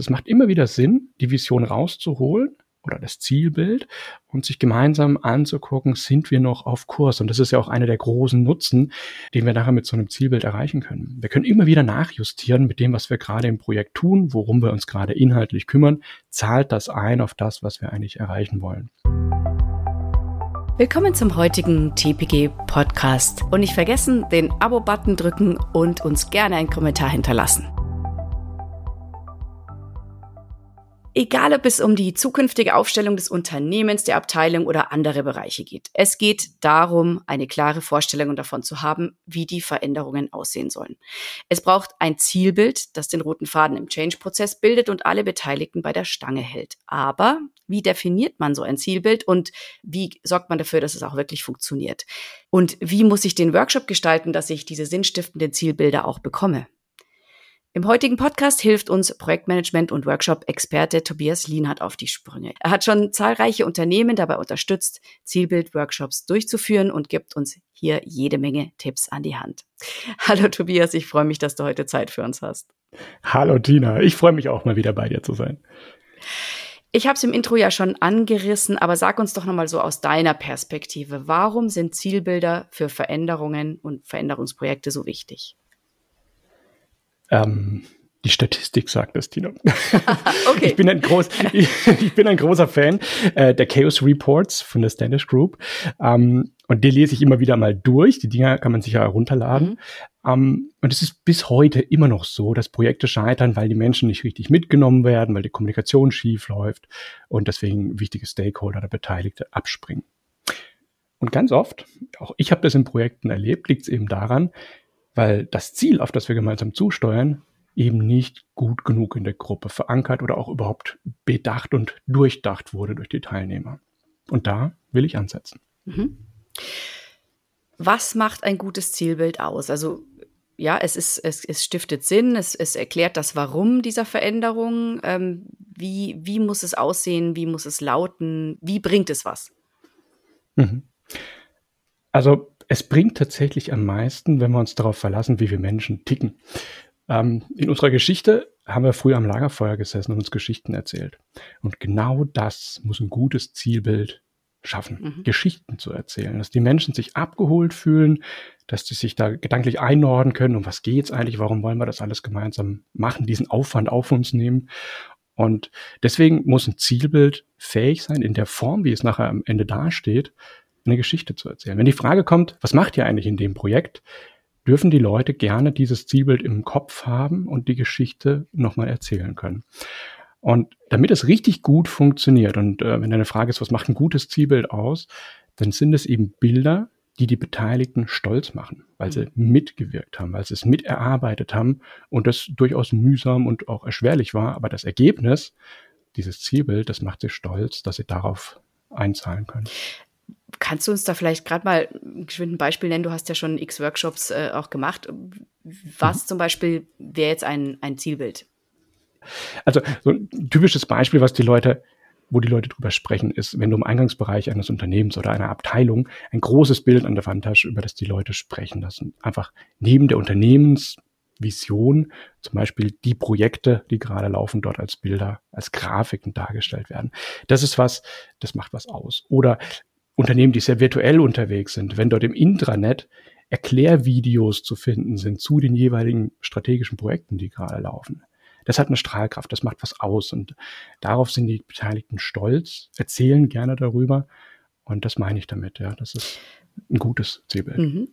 Es macht immer wieder Sinn, die Vision rauszuholen oder das Zielbild und sich gemeinsam anzugucken, sind wir noch auf Kurs? Und das ist ja auch einer der großen Nutzen, den wir nachher mit so einem Zielbild erreichen können. Wir können immer wieder nachjustieren mit dem, was wir gerade im Projekt tun, worum wir uns gerade inhaltlich kümmern. Zahlt das ein auf das, was wir eigentlich erreichen wollen? Willkommen zum heutigen TPG Podcast. Und nicht vergessen, den Abo-Button drücken und uns gerne einen Kommentar hinterlassen. Egal, ob es um die zukünftige Aufstellung des Unternehmens, der Abteilung oder andere Bereiche geht. Es geht darum, eine klare Vorstellung davon zu haben, wie die Veränderungen aussehen sollen. Es braucht ein Zielbild, das den roten Faden im Change-Prozess bildet und alle Beteiligten bei der Stange hält. Aber wie definiert man so ein Zielbild und wie sorgt man dafür, dass es auch wirklich funktioniert? Und wie muss ich den Workshop gestalten, dass ich diese sinnstiftenden Zielbilder auch bekomme? Im heutigen Podcast hilft uns Projektmanagement- und Workshop-Experte Tobias Lienhardt auf die Sprünge. Er hat schon zahlreiche Unternehmen dabei unterstützt, Zielbild-Workshops durchzuführen und gibt uns hier jede Menge Tipps an die Hand. Hallo Tobias, ich freue mich, dass du heute Zeit für uns hast. Hallo Tina, ich freue mich auch mal wieder bei dir zu sein. Ich habe es im Intro ja schon angerissen, aber sag uns doch nochmal so aus deiner Perspektive, warum sind Zielbilder für Veränderungen und Veränderungsprojekte so wichtig? Ähm, die Statistik sagt es, Tino. okay. Ich bin ein, groß, ich, ich bin ein großer Fan äh, der Chaos Reports von der Standish Group. Ähm, und die lese ich immer wieder mal durch. Die Dinger kann man sich ja herunterladen. Mhm. Um, und es ist bis heute immer noch so, dass Projekte scheitern, weil die Menschen nicht richtig mitgenommen werden, weil die Kommunikation schief läuft und deswegen wichtige Stakeholder oder Beteiligte abspringen. Und ganz oft, auch ich habe das in Projekten erlebt, liegt es eben daran, weil das Ziel, auf das wir gemeinsam zusteuern, eben nicht gut genug in der Gruppe verankert oder auch überhaupt bedacht und durchdacht wurde durch die Teilnehmer. Und da will ich ansetzen. Mhm. Was macht ein gutes Zielbild aus? Also ja, es ist, es, es stiftet Sinn, es, es erklärt das Warum dieser Veränderung. Ähm, wie, wie muss es aussehen? Wie muss es lauten? Wie bringt es was? Mhm. Also es bringt tatsächlich am meisten, wenn wir uns darauf verlassen, wie wir Menschen ticken. Ähm, in unserer Geschichte haben wir früher am Lagerfeuer gesessen und uns Geschichten erzählt. Und genau das muss ein gutes Zielbild schaffen, mhm. Geschichten zu erzählen, dass die Menschen sich abgeholt fühlen, dass sie sich da gedanklich einordnen können, um was geht's eigentlich, warum wollen wir das alles gemeinsam machen, diesen Aufwand auf uns nehmen. Und deswegen muss ein Zielbild fähig sein, in der Form, wie es nachher am Ende dasteht, eine Geschichte zu erzählen. Wenn die Frage kommt, was macht ihr eigentlich in dem Projekt, dürfen die Leute gerne dieses Zielbild im Kopf haben und die Geschichte nochmal erzählen können. Und damit es richtig gut funktioniert, und äh, wenn eine Frage ist, was macht ein gutes Zielbild aus, dann sind es eben Bilder, die die Beteiligten stolz machen, weil sie mitgewirkt haben, weil sie es miterarbeitet haben und das durchaus mühsam und auch erschwerlich war. Aber das Ergebnis, dieses Zielbild, das macht sie stolz, dass sie darauf einzahlen können. Kannst du uns da vielleicht gerade mal ein Beispiel nennen? Du hast ja schon x Workshops äh, auch gemacht. Was mhm. zum Beispiel wäre jetzt ein, ein Zielbild? Also so ein typisches Beispiel, was die Leute, wo die Leute drüber sprechen, ist, wenn du im Eingangsbereich eines Unternehmens oder einer Abteilung ein großes Bild an der Wand hast, über das die Leute sprechen. Das sind einfach neben der Unternehmensvision zum Beispiel die Projekte, die gerade laufen, dort als Bilder, als Grafiken dargestellt werden. Das ist was, das macht was aus. Oder Unternehmen, die sehr virtuell unterwegs sind, wenn dort im Intranet Erklärvideos zu finden sind zu den jeweiligen strategischen Projekten, die gerade laufen. Das hat eine Strahlkraft, das macht was aus und darauf sind die Beteiligten stolz, erzählen gerne darüber und das meine ich damit, ja, das ist ein gutes Zielbild. Mhm.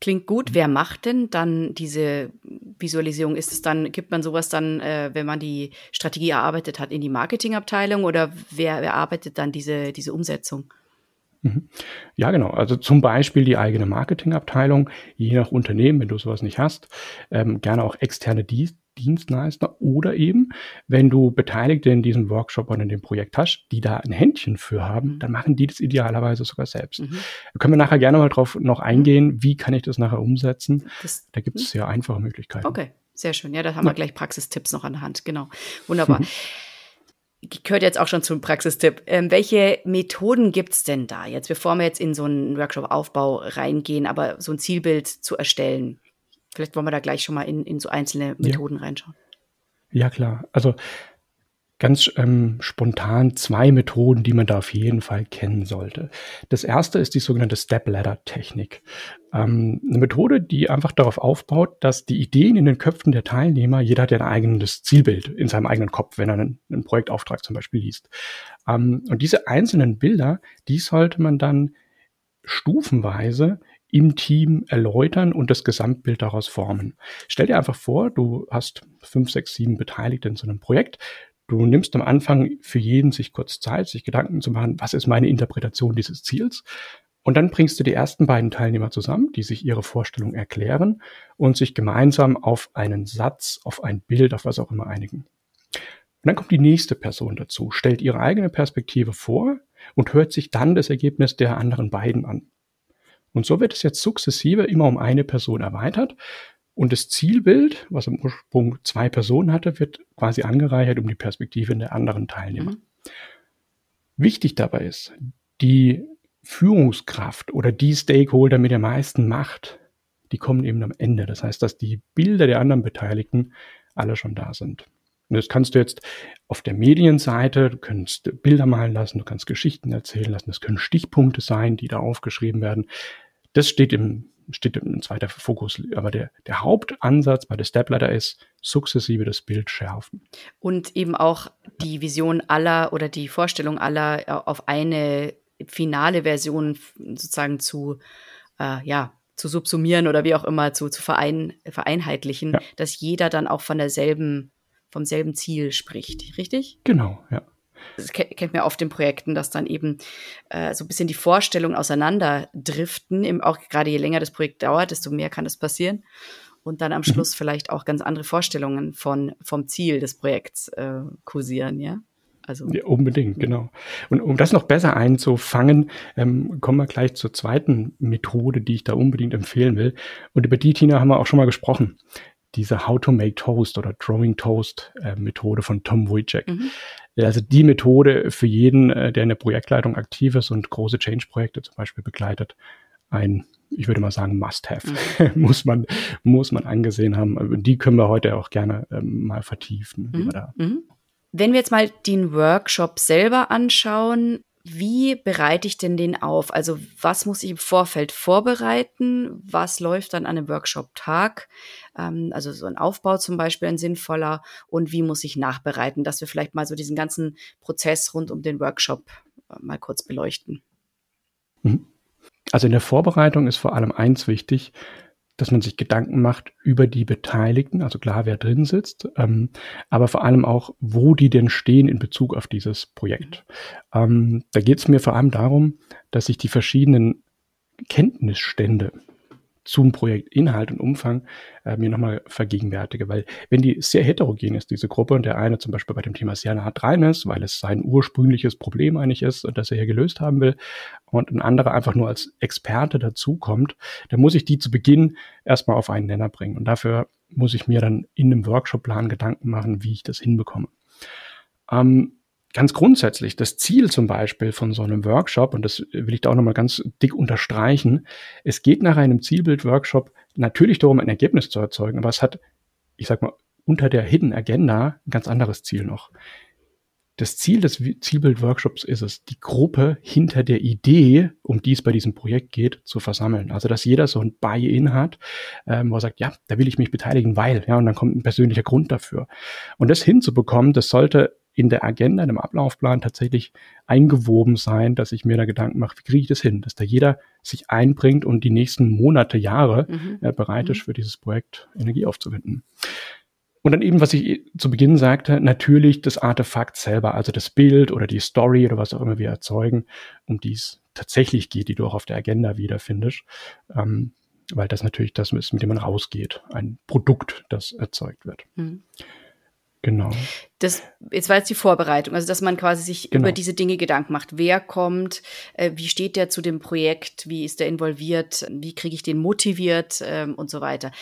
Klingt gut. Wer macht denn dann diese Visualisierung? Ist es dann, gibt man sowas dann, äh, wenn man die Strategie erarbeitet hat, in die Marketingabteilung oder wer erarbeitet dann diese, diese Umsetzung? Mhm. Ja, genau. Also zum Beispiel die eigene Marketingabteilung, je nach Unternehmen, wenn du sowas nicht hast, ähm, gerne auch externe Dienst Dienstleister oder eben, wenn du Beteiligte in diesem Workshop oder in dem Projekt hast, die da ein Händchen für haben, mhm. dann machen die das idealerweise sogar selbst. Mhm. Da können wir nachher gerne mal drauf noch mhm. eingehen, wie kann ich das nachher umsetzen. Das, da gibt es sehr einfache Möglichkeiten. Okay, sehr schön. Ja, da haben wir gleich Praxistipps noch an der Hand. Genau. Wunderbar. Mhm gehört jetzt auch schon zum Praxistipp. Ähm, welche Methoden gibt's denn da jetzt, bevor wir jetzt in so einen Workshop-Aufbau reingehen, aber so ein Zielbild zu erstellen? Vielleicht wollen wir da gleich schon mal in, in so einzelne Methoden ja. reinschauen. Ja, klar. Also ganz ähm, spontan zwei Methoden, die man da auf jeden Fall kennen sollte. Das erste ist die sogenannte Step-Ladder-Technik. Ähm, eine Methode, die einfach darauf aufbaut, dass die Ideen in den Köpfen der Teilnehmer, jeder hat ja ein eigenes Zielbild in seinem eigenen Kopf, wenn er einen, einen Projektauftrag zum Beispiel liest. Ähm, und diese einzelnen Bilder, die sollte man dann stufenweise im Team erläutern und das Gesamtbild daraus formen. Stell dir einfach vor, du hast fünf, sechs, sieben Beteiligte in so einem Projekt. Du nimmst am Anfang für jeden sich kurz Zeit, sich Gedanken zu machen, was ist meine Interpretation dieses Ziels? Und dann bringst du die ersten beiden Teilnehmer zusammen, die sich ihre Vorstellung erklären und sich gemeinsam auf einen Satz, auf ein Bild, auf was auch immer einigen. Und dann kommt die nächste Person dazu, stellt ihre eigene Perspektive vor und hört sich dann das Ergebnis der anderen beiden an. Und so wird es jetzt sukzessive immer um eine Person erweitert. Und das Zielbild, was im Ursprung zwei Personen hatte, wird quasi angereichert um die Perspektive der anderen Teilnehmer. Mhm. Wichtig dabei ist, die Führungskraft oder die Stakeholder mit der meisten Macht, die kommen eben am Ende. Das heißt, dass die Bilder der anderen Beteiligten alle schon da sind. Und das kannst du jetzt auf der Medienseite, du kannst Bilder malen lassen, du kannst Geschichten erzählen lassen, das können Stichpunkte sein, die da aufgeschrieben werden. Das steht im, steht im zweiten Fokus. Aber der, der Hauptansatz bei der Stepladder ist, sukzessive das Bild schärfen. Und eben auch die Vision aller oder die Vorstellung aller äh, auf eine finale Version sozusagen zu, äh, ja, zu subsumieren oder wie auch immer zu, zu verein, vereinheitlichen, ja. dass jeder dann auch von derselben, vom selben Ziel spricht, richtig? Genau, ja das kennt man oft in Projekten, dass dann eben äh, so ein bisschen die Vorstellungen auseinanderdriften. Im, auch gerade je länger das Projekt dauert, desto mehr kann das passieren. Und dann am mhm. Schluss vielleicht auch ganz andere Vorstellungen von, vom Ziel des Projekts äh, kursieren, ja? Also ja, unbedingt, genau. Und um das noch besser einzufangen, ähm, kommen wir gleich zur zweiten Methode, die ich da unbedingt empfehlen will. Und über die, Tina, haben wir auch schon mal gesprochen. Diese How to Make Toast oder Drawing Toast äh, Methode von Tom Wojcik. Mhm. Also die Methode für jeden, äh, der in der Projektleitung aktiv ist und große Change-Projekte zum Beispiel begleitet, ein, ich würde mal sagen, Must-Have, mhm. muss man, muss man angesehen haben. Die können wir heute auch gerne ähm, mal vertiefen. Mhm. mhm. Wenn wir jetzt mal den Workshop selber anschauen, wie bereite ich denn den auf? Also was muss ich im Vorfeld vorbereiten? Was läuft dann an einem Workshop-Tag? Ähm, also so ein Aufbau zum Beispiel ein sinnvoller. Und wie muss ich nachbereiten? Dass wir vielleicht mal so diesen ganzen Prozess rund um den Workshop äh, mal kurz beleuchten. Mhm. Also in der Vorbereitung ist vor allem eins wichtig, dass man sich Gedanken macht über die Beteiligten, also klar, wer drin sitzt, ähm, aber vor allem auch, wo die denn stehen in Bezug auf dieses Projekt. Ähm, da geht es mir vor allem darum, dass sich die verschiedenen Kenntnisstände zum Projekt Inhalt und Umfang äh, mir nochmal vergegenwärtige. Weil wenn die sehr heterogen ist, diese Gruppe, und der eine zum Beispiel bei dem Thema sehr nah dran ist, weil es sein ursprüngliches Problem eigentlich ist und das er hier gelöst haben will, und ein anderer einfach nur als Experte dazukommt, dann muss ich die zu Beginn erstmal auf einen Nenner bringen. Und dafür muss ich mir dann in einem Workshopplan Gedanken machen, wie ich das hinbekomme. Ähm, ganz grundsätzlich, das Ziel zum Beispiel von so einem Workshop, und das will ich da auch nochmal ganz dick unterstreichen, es geht nach einem Zielbild-Workshop natürlich darum, ein Ergebnis zu erzeugen, aber es hat, ich sag mal, unter der Hidden Agenda ein ganz anderes Ziel noch. Das Ziel des Zielbild-Workshops ist es, die Gruppe hinter der Idee, um die es bei diesem Projekt geht, zu versammeln. Also, dass jeder so ein Buy-in hat, ähm, wo er sagt, ja, da will ich mich beteiligen, weil, ja, und dann kommt ein persönlicher Grund dafür. Und das hinzubekommen, das sollte in der Agenda, in dem Ablaufplan tatsächlich eingewoben sein, dass ich mir da Gedanken mache, wie kriege ich das hin, dass da jeder sich einbringt und die nächsten Monate, Jahre mhm. äh, bereit ist, mhm. für dieses Projekt Energie aufzuwenden. Und dann eben, was ich zu Beginn sagte, natürlich das Artefakt selber, also das Bild oder die Story oder was auch immer wir erzeugen, um die es tatsächlich geht, die du auch auf der Agenda wiederfindest. Ähm, weil das natürlich das ist, mit dem man rausgeht. Ein Produkt, das erzeugt wird. Mhm. Genau. Das, jetzt war jetzt die Vorbereitung, also dass man quasi sich genau. über diese Dinge Gedanken macht. Wer kommt, äh, wie steht der zu dem Projekt, wie ist der involviert, wie kriege ich den motiviert ähm, und so weiter.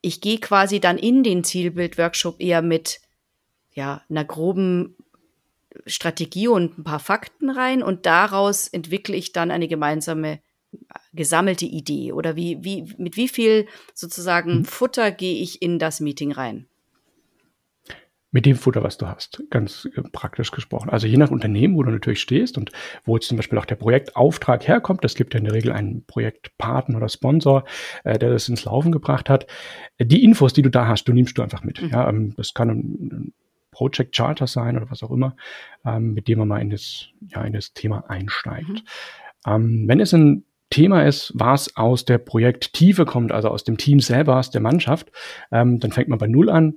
Ich gehe quasi dann in den Zielbild-Workshop eher mit ja, einer groben Strategie und ein paar Fakten rein und daraus entwickle ich dann eine gemeinsame gesammelte Idee oder wie, wie, mit wie viel sozusagen mhm. Futter gehe ich in das Meeting rein? Mit dem Futter, was du hast, ganz äh, praktisch gesprochen. Also je nach Unternehmen, wo du natürlich stehst und wo jetzt zum Beispiel auch der Projektauftrag herkommt, das gibt ja in der Regel einen Projektpartner oder Sponsor, äh, der das ins Laufen gebracht hat. Die Infos, die du da hast, du nimmst du einfach mit. Mhm. Ja, ähm, das kann ein, ein Project Charter sein oder was auch immer, ähm, mit dem man mal in das, ja, in das Thema einsteigt. Mhm. Ähm, wenn es ein Thema ist, was aus der Projekttiefe kommt, also aus dem Team selber, aus der Mannschaft, ähm, dann fängt man bei Null an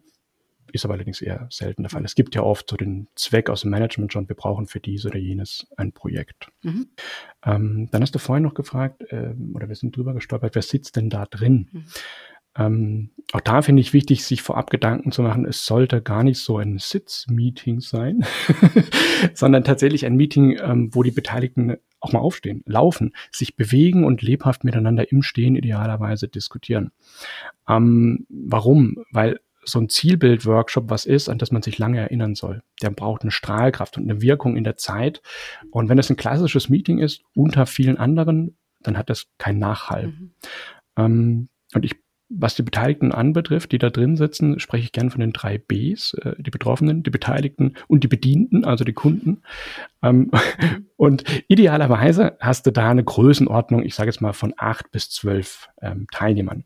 ist aber allerdings eher selten der Fall. Es gibt ja oft so den Zweck aus dem Management schon, wir brauchen für dies oder jenes ein Projekt. Mhm. Ähm, dann hast du vorhin noch gefragt, äh, oder wir sind drüber gestolpert, wer sitzt denn da drin? Mhm. Ähm, auch da finde ich wichtig, sich vorab Gedanken zu machen, es sollte gar nicht so ein Sitzmeeting sein, sondern tatsächlich ein Meeting, ähm, wo die Beteiligten auch mal aufstehen, laufen, sich bewegen und lebhaft miteinander im Stehen idealerweise diskutieren. Ähm, warum? Weil so ein Zielbild-Workshop was ist, an das man sich lange erinnern soll. Der braucht eine Strahlkraft und eine Wirkung in der Zeit. Und wenn es ein klassisches Meeting ist, unter vielen anderen, dann hat das keinen Nachhall. Mhm. Ähm, und ich, was die Beteiligten anbetrifft, die da drin sitzen, spreche ich gern von den drei Bs, äh, die Betroffenen, die Beteiligten und die Bedienten, also die Kunden. Ähm, und idealerweise hast du da eine Größenordnung, ich sage jetzt mal von acht bis zwölf ähm, Teilnehmern.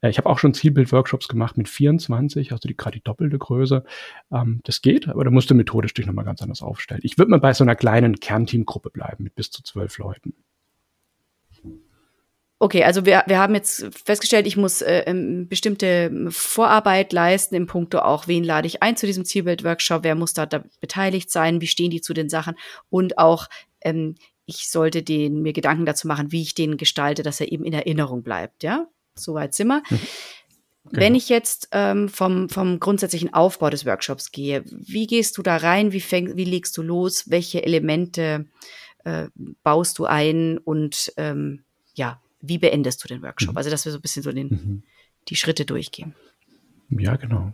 Äh, ich habe auch schon Zielbild-Workshops gemacht mit 24, also die, gerade die doppelte Größe. Ähm, das geht, aber da musst du methodisch dich nochmal ganz anders aufstellen. Ich würde mal bei so einer kleinen Kernteamgruppe bleiben mit bis zu zwölf Leuten. Okay, also wir, wir haben jetzt festgestellt, ich muss äh, ähm, bestimmte Vorarbeit leisten im Punkto auch, wen lade ich ein zu diesem Zielbild-Workshop, wer muss da, da beteiligt sein, wie stehen die zu den Sachen und auch ähm, ich sollte den, mir Gedanken dazu machen, wie ich den gestalte, dass er eben in Erinnerung bleibt, ja? Soweit sind wir. Genau. Wenn ich jetzt ähm, vom, vom grundsätzlichen Aufbau des Workshops gehe, wie gehst du da rein? Wie, fäng, wie legst du los? Welche Elemente äh, baust du ein? Und ähm, ja, wie beendest du den Workshop? Mhm. Also, dass wir so ein bisschen so den, mhm. die Schritte durchgehen. Ja, genau.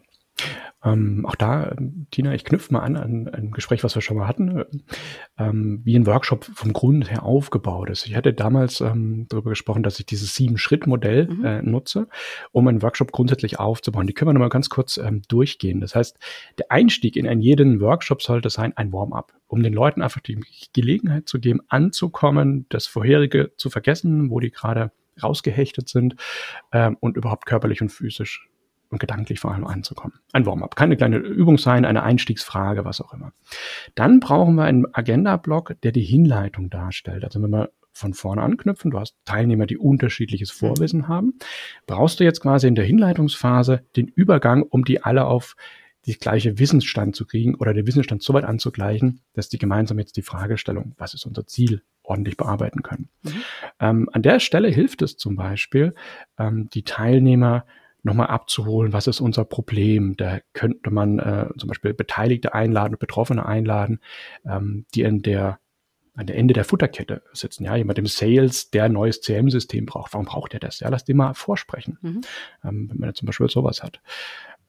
Ähm, auch da, Tina, ich knüpfe mal an an ein Gespräch, was wir schon mal hatten, ähm, wie ein Workshop vom Grund her aufgebaut ist. Ich hatte damals ähm, darüber gesprochen, dass ich dieses Sieben-Schritt-Modell mhm. äh, nutze, um einen Workshop grundsätzlich aufzubauen. Die können wir nochmal ganz kurz ähm, durchgehen. Das heißt, der Einstieg in einen jeden Workshop sollte sein ein Warm-up, um den Leuten einfach die Gelegenheit zu geben, anzukommen, das Vorherige zu vergessen, wo die gerade rausgehechtet sind ähm, und überhaupt körperlich und physisch und gedanklich vor allem anzukommen. Ein Warm-up. Kann eine kleine Übung sein, eine Einstiegsfrage, was auch immer. Dann brauchen wir einen Agenda-Block, der die Hinleitung darstellt. Also wenn wir von vorne anknüpfen, du hast Teilnehmer, die unterschiedliches Vorwissen haben, brauchst du jetzt quasi in der Hinleitungsphase den Übergang, um die alle auf die gleiche Wissensstand zu kriegen oder den Wissensstand so weit anzugleichen, dass die gemeinsam jetzt die Fragestellung, was ist unser Ziel, ordentlich bearbeiten können. Mhm. Ähm, an der Stelle hilft es zum Beispiel, ähm, die Teilnehmer nochmal abzuholen, was ist unser Problem. Da könnte man äh, zum Beispiel Beteiligte einladen, Betroffene einladen, ähm, die in der an der Ende der Futterkette sitzen. Ja, jemand im Sales, der ein neues CM-System braucht. Warum braucht er das? Ja, lass den mal vorsprechen, mhm. ähm, wenn man zum Beispiel sowas hat.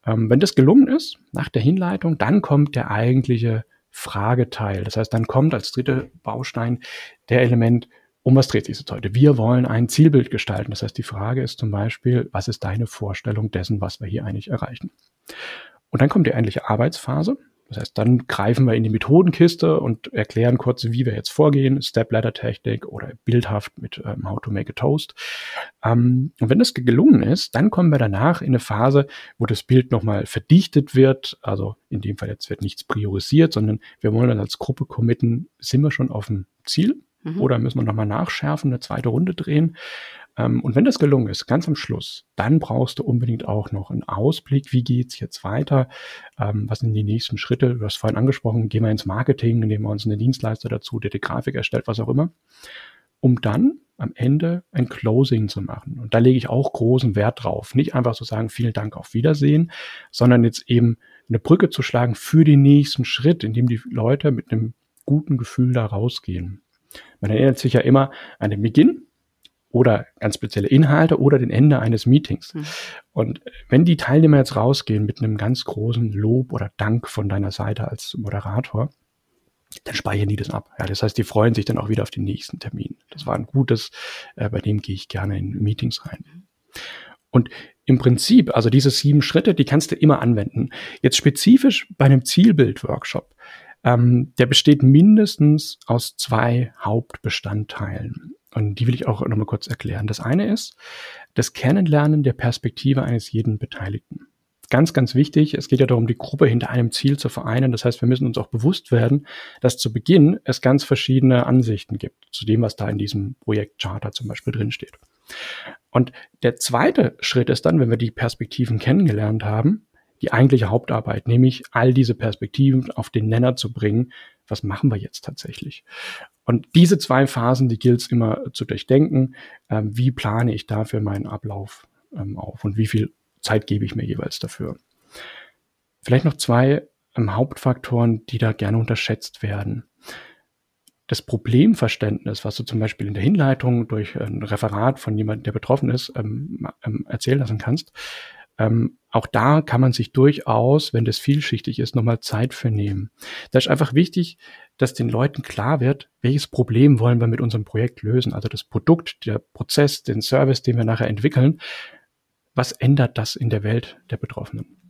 Ähm, wenn das gelungen ist, nach der Hinleitung, dann kommt der eigentliche Frageteil. Das heißt, dann kommt als dritter Baustein der Element, um was dreht sich jetzt heute? Wir wollen ein Zielbild gestalten. Das heißt, die Frage ist zum Beispiel, was ist deine Vorstellung dessen, was wir hier eigentlich erreichen? Und dann kommt die eigentliche Arbeitsphase. Das heißt, dann greifen wir in die Methodenkiste und erklären kurz, wie wir jetzt vorgehen, Step-Ladder-Technik oder bildhaft mit ähm, How to Make a Toast. Ähm, und wenn das gelungen ist, dann kommen wir danach in eine Phase, wo das Bild nochmal verdichtet wird. Also in dem Fall jetzt wird nichts priorisiert, sondern wir wollen dann als Gruppe committen, sind wir schon auf dem Ziel? Mhm. Oder müssen wir nochmal nachschärfen, eine zweite Runde drehen? Ähm, und wenn das gelungen ist, ganz am Schluss, dann brauchst du unbedingt auch noch einen Ausblick, wie geht's jetzt weiter, ähm, was sind die nächsten Schritte, du hast vorhin angesprochen, gehen wir ins Marketing, nehmen wir uns einen Dienstleister dazu, der die Grafik erstellt, was auch immer, um dann am Ende ein Closing zu machen. Und da lege ich auch großen Wert drauf. Nicht einfach zu so sagen, vielen Dank, auf Wiedersehen, sondern jetzt eben eine Brücke zu schlagen für den nächsten Schritt, in dem die Leute mit einem guten Gefühl da rausgehen. Man erinnert sich ja immer an den Beginn oder ganz spezielle Inhalte oder den Ende eines Meetings. Mhm. Und wenn die Teilnehmer jetzt rausgehen mit einem ganz großen Lob oder Dank von deiner Seite als Moderator, dann speichern die das ab. Ja, das heißt, die freuen sich dann auch wieder auf den nächsten Termin. Das war ein gutes, äh, bei dem gehe ich gerne in Meetings rein. Und im Prinzip, also diese sieben Schritte, die kannst du immer anwenden. Jetzt spezifisch bei einem Zielbild-Workshop, ähm, der besteht mindestens aus zwei Hauptbestandteilen. Und die will ich auch nochmal kurz erklären. Das eine ist das Kennenlernen der Perspektive eines jeden Beteiligten. Ganz, ganz wichtig. Es geht ja darum, die Gruppe hinter einem Ziel zu vereinen. Das heißt, wir müssen uns auch bewusst werden, dass zu Beginn es ganz verschiedene Ansichten gibt zu dem, was da in diesem Projektcharter zum Beispiel drinsteht. Und der zweite Schritt ist dann, wenn wir die Perspektiven kennengelernt haben, die eigentliche Hauptarbeit, nämlich all diese Perspektiven auf den Nenner zu bringen. Was machen wir jetzt tatsächlich? Und diese zwei Phasen, die gilt es immer zu durchdenken. Ähm, wie plane ich dafür meinen Ablauf ähm, auf und wie viel Zeit gebe ich mir jeweils dafür? Vielleicht noch zwei ähm, Hauptfaktoren, die da gerne unterschätzt werden. Das Problemverständnis, was du zum Beispiel in der Hinleitung durch ein Referat von jemandem, der betroffen ist, ähm, ähm, erzählen lassen kannst, ähm, auch da kann man sich durchaus, wenn das vielschichtig ist, nochmal Zeit für nehmen. Da ist einfach wichtig, dass den Leuten klar wird, welches Problem wollen wir mit unserem Projekt lösen. Also das Produkt, der Prozess, den Service, den wir nachher entwickeln. Was ändert das in der Welt der Betroffenen?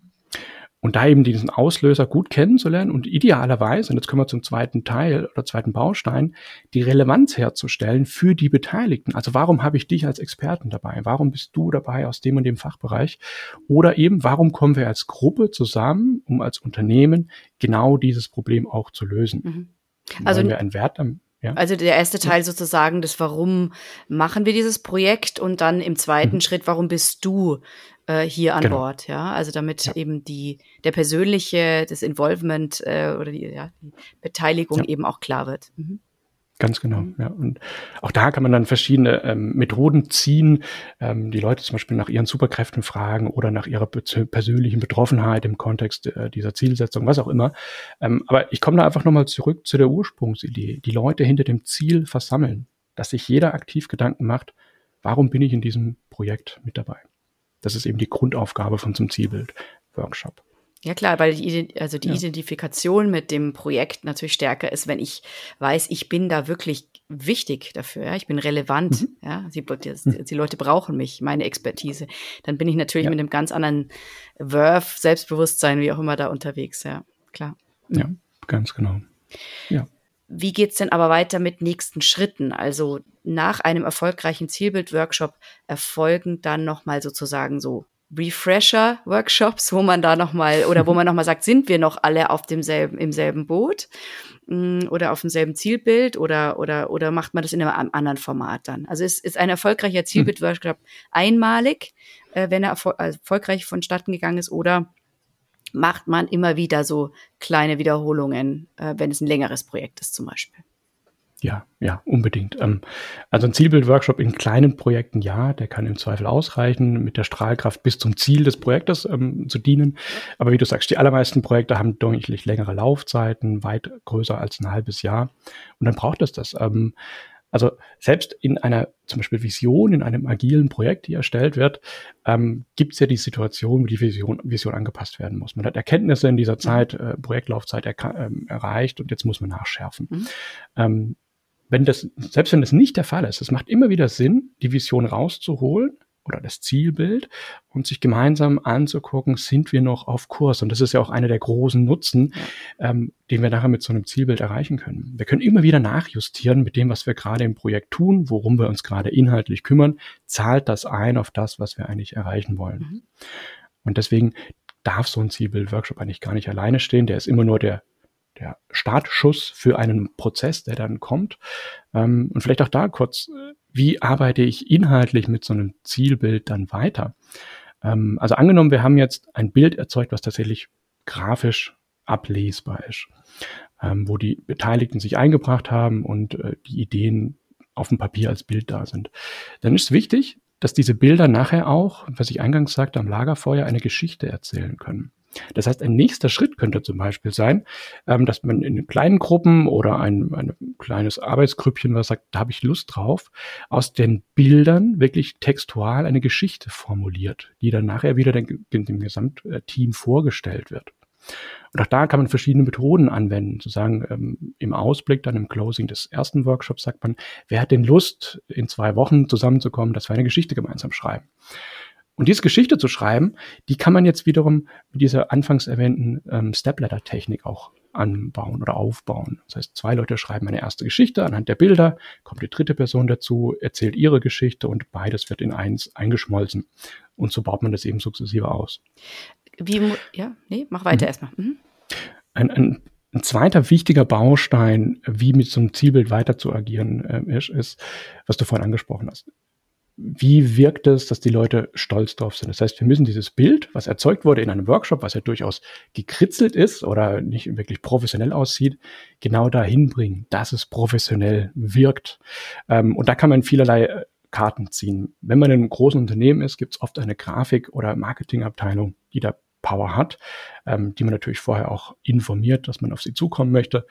Und da eben diesen Auslöser gut kennenzulernen und idealerweise, und jetzt kommen wir zum zweiten Teil oder zweiten Baustein, die Relevanz herzustellen für die Beteiligten. Also warum habe ich dich als Experten dabei? Warum bist du dabei aus dem und dem Fachbereich? Oder eben, warum kommen wir als Gruppe zusammen, um als Unternehmen genau dieses Problem auch zu lösen? Mhm. Also wir einen Wert am ja. Also der erste Teil sozusagen, das Warum machen wir dieses Projekt und dann im zweiten mhm. Schritt, warum bist du äh, hier an genau. Bord, ja. Also damit ja. eben die, der persönliche, das Involvement äh, oder die, ja, die Beteiligung ja. eben auch klar wird. Mhm. Ganz genau, mhm. ja. Und auch da kann man dann verschiedene ähm, Methoden ziehen, ähm, die Leute zum Beispiel nach ihren Superkräften fragen oder nach ihrer persönlichen Betroffenheit im Kontext äh, dieser Zielsetzung, was auch immer. Ähm, aber ich komme da einfach nochmal zurück zu der Ursprungsidee. Die Leute hinter dem Ziel versammeln, dass sich jeder aktiv Gedanken macht, warum bin ich in diesem Projekt mit dabei? Das ist eben die Grundaufgabe von zum Zielbild-Workshop. Ja klar, weil die, also die ja. Identifikation mit dem Projekt natürlich stärker ist, wenn ich weiß, ich bin da wirklich wichtig dafür, ja? ich bin relevant, mhm. ja, die, die, die, Leute brauchen mich, meine Expertise, dann bin ich natürlich ja. mit einem ganz anderen Wurf, Selbstbewusstsein, wie auch immer da unterwegs, ja, klar. Mhm. Ja, ganz genau. Ja. Wie geht's denn aber weiter mit nächsten Schritten? Also nach einem erfolgreichen Zielbild-Workshop erfolgen dann nochmal sozusagen so Refresher-Workshops, wo man da nochmal oder wo man nochmal sagt, sind wir noch alle auf demselben, im selben Boot mm, oder auf demselben Zielbild oder, oder, oder macht man das in einem anderen Format dann? Also ist, ist ein erfolgreicher hm. Zielbild-Workshop einmalig, äh, wenn er erfol erfolgreich vonstatten gegangen ist oder macht man immer wieder so kleine Wiederholungen, äh, wenn es ein längeres Projekt ist zum Beispiel. Ja, ja, unbedingt. Ähm, also ein Zielbild-Workshop in kleinen Projekten, ja, der kann im Zweifel ausreichen, mit der Strahlkraft bis zum Ziel des Projektes ähm, zu dienen. Aber wie du sagst, die allermeisten Projekte haben deutlich längere Laufzeiten, weit größer als ein halbes Jahr. Und dann braucht es das. Ähm, also selbst in einer zum Beispiel Vision, in einem agilen Projekt, die erstellt wird, ähm, gibt es ja die Situation, wo die Vision, Vision angepasst werden muss. Man hat Erkenntnisse in dieser. Zeit, äh, Projektlaufzeit er, äh, erreicht und jetzt muss man nachschärfen. Mhm. Ähm, wenn das, selbst wenn das nicht der Fall ist, es macht immer wieder Sinn, die Vision rauszuholen oder das Zielbild und sich gemeinsam anzugucken, sind wir noch auf Kurs? Und das ist ja auch einer der großen Nutzen, ähm, den wir nachher mit so einem Zielbild erreichen können. Wir können immer wieder nachjustieren mit dem, was wir gerade im Projekt tun, worum wir uns gerade inhaltlich kümmern, zahlt das ein auf das, was wir eigentlich erreichen wollen. Mhm. Und deswegen darf so ein Zielbild-Workshop eigentlich gar nicht alleine stehen. Der ist immer nur der der Startschuss für einen Prozess, der dann kommt. Ähm, und vielleicht auch da kurz, wie arbeite ich inhaltlich mit so einem Zielbild dann weiter? Ähm, also angenommen, wir haben jetzt ein Bild erzeugt, was tatsächlich grafisch ablesbar ist, ähm, wo die Beteiligten sich eingebracht haben und äh, die Ideen auf dem Papier als Bild da sind. Dann ist wichtig, dass diese Bilder nachher auch, was ich eingangs sagte, am Lagerfeuer eine Geschichte erzählen können. Das heißt, ein nächster Schritt könnte zum Beispiel sein, ähm, dass man in kleinen Gruppen oder ein, ein kleines Arbeitsgrüppchen, was sagt, da habe ich Lust drauf, aus den Bildern wirklich textual eine Geschichte formuliert, die dann nachher wieder dem, dem Gesamtteam vorgestellt wird. Und auch da kann man verschiedene Methoden anwenden. Zu sagen, ähm, im Ausblick, dann im Closing des ersten Workshops sagt man, wer hat denn Lust, in zwei Wochen zusammenzukommen, dass wir eine Geschichte gemeinsam schreiben? Und diese Geschichte zu schreiben, die kann man jetzt wiederum mit dieser anfangs erwähnten ähm, Stepladder-Technik auch anbauen oder aufbauen. Das heißt, zwei Leute schreiben eine erste Geschichte anhand der Bilder, kommt die dritte Person dazu, erzählt ihre Geschichte und beides wird in eins eingeschmolzen. Und so baut man das eben sukzessive aus. Wie, ja, nee, mach weiter mhm. erstmal. Mhm. Ein, ein, ein, zweiter wichtiger Baustein, wie mit so einem Zielbild weiter zu agieren, äh, ist, ist, was du vorhin angesprochen hast wie wirkt es, dass die Leute stolz drauf sind. Das heißt, wir müssen dieses Bild, was erzeugt wurde in einem Workshop, was ja durchaus gekritzelt ist oder nicht wirklich professionell aussieht, genau dahin bringen, dass es professionell wirkt. Ähm, und da kann man vielerlei äh, Karten ziehen. Wenn man in einem großen Unternehmen ist, gibt es oft eine Grafik- oder Marketingabteilung, die da Power hat, ähm, die man natürlich vorher auch informiert, dass man auf sie zukommen möchte.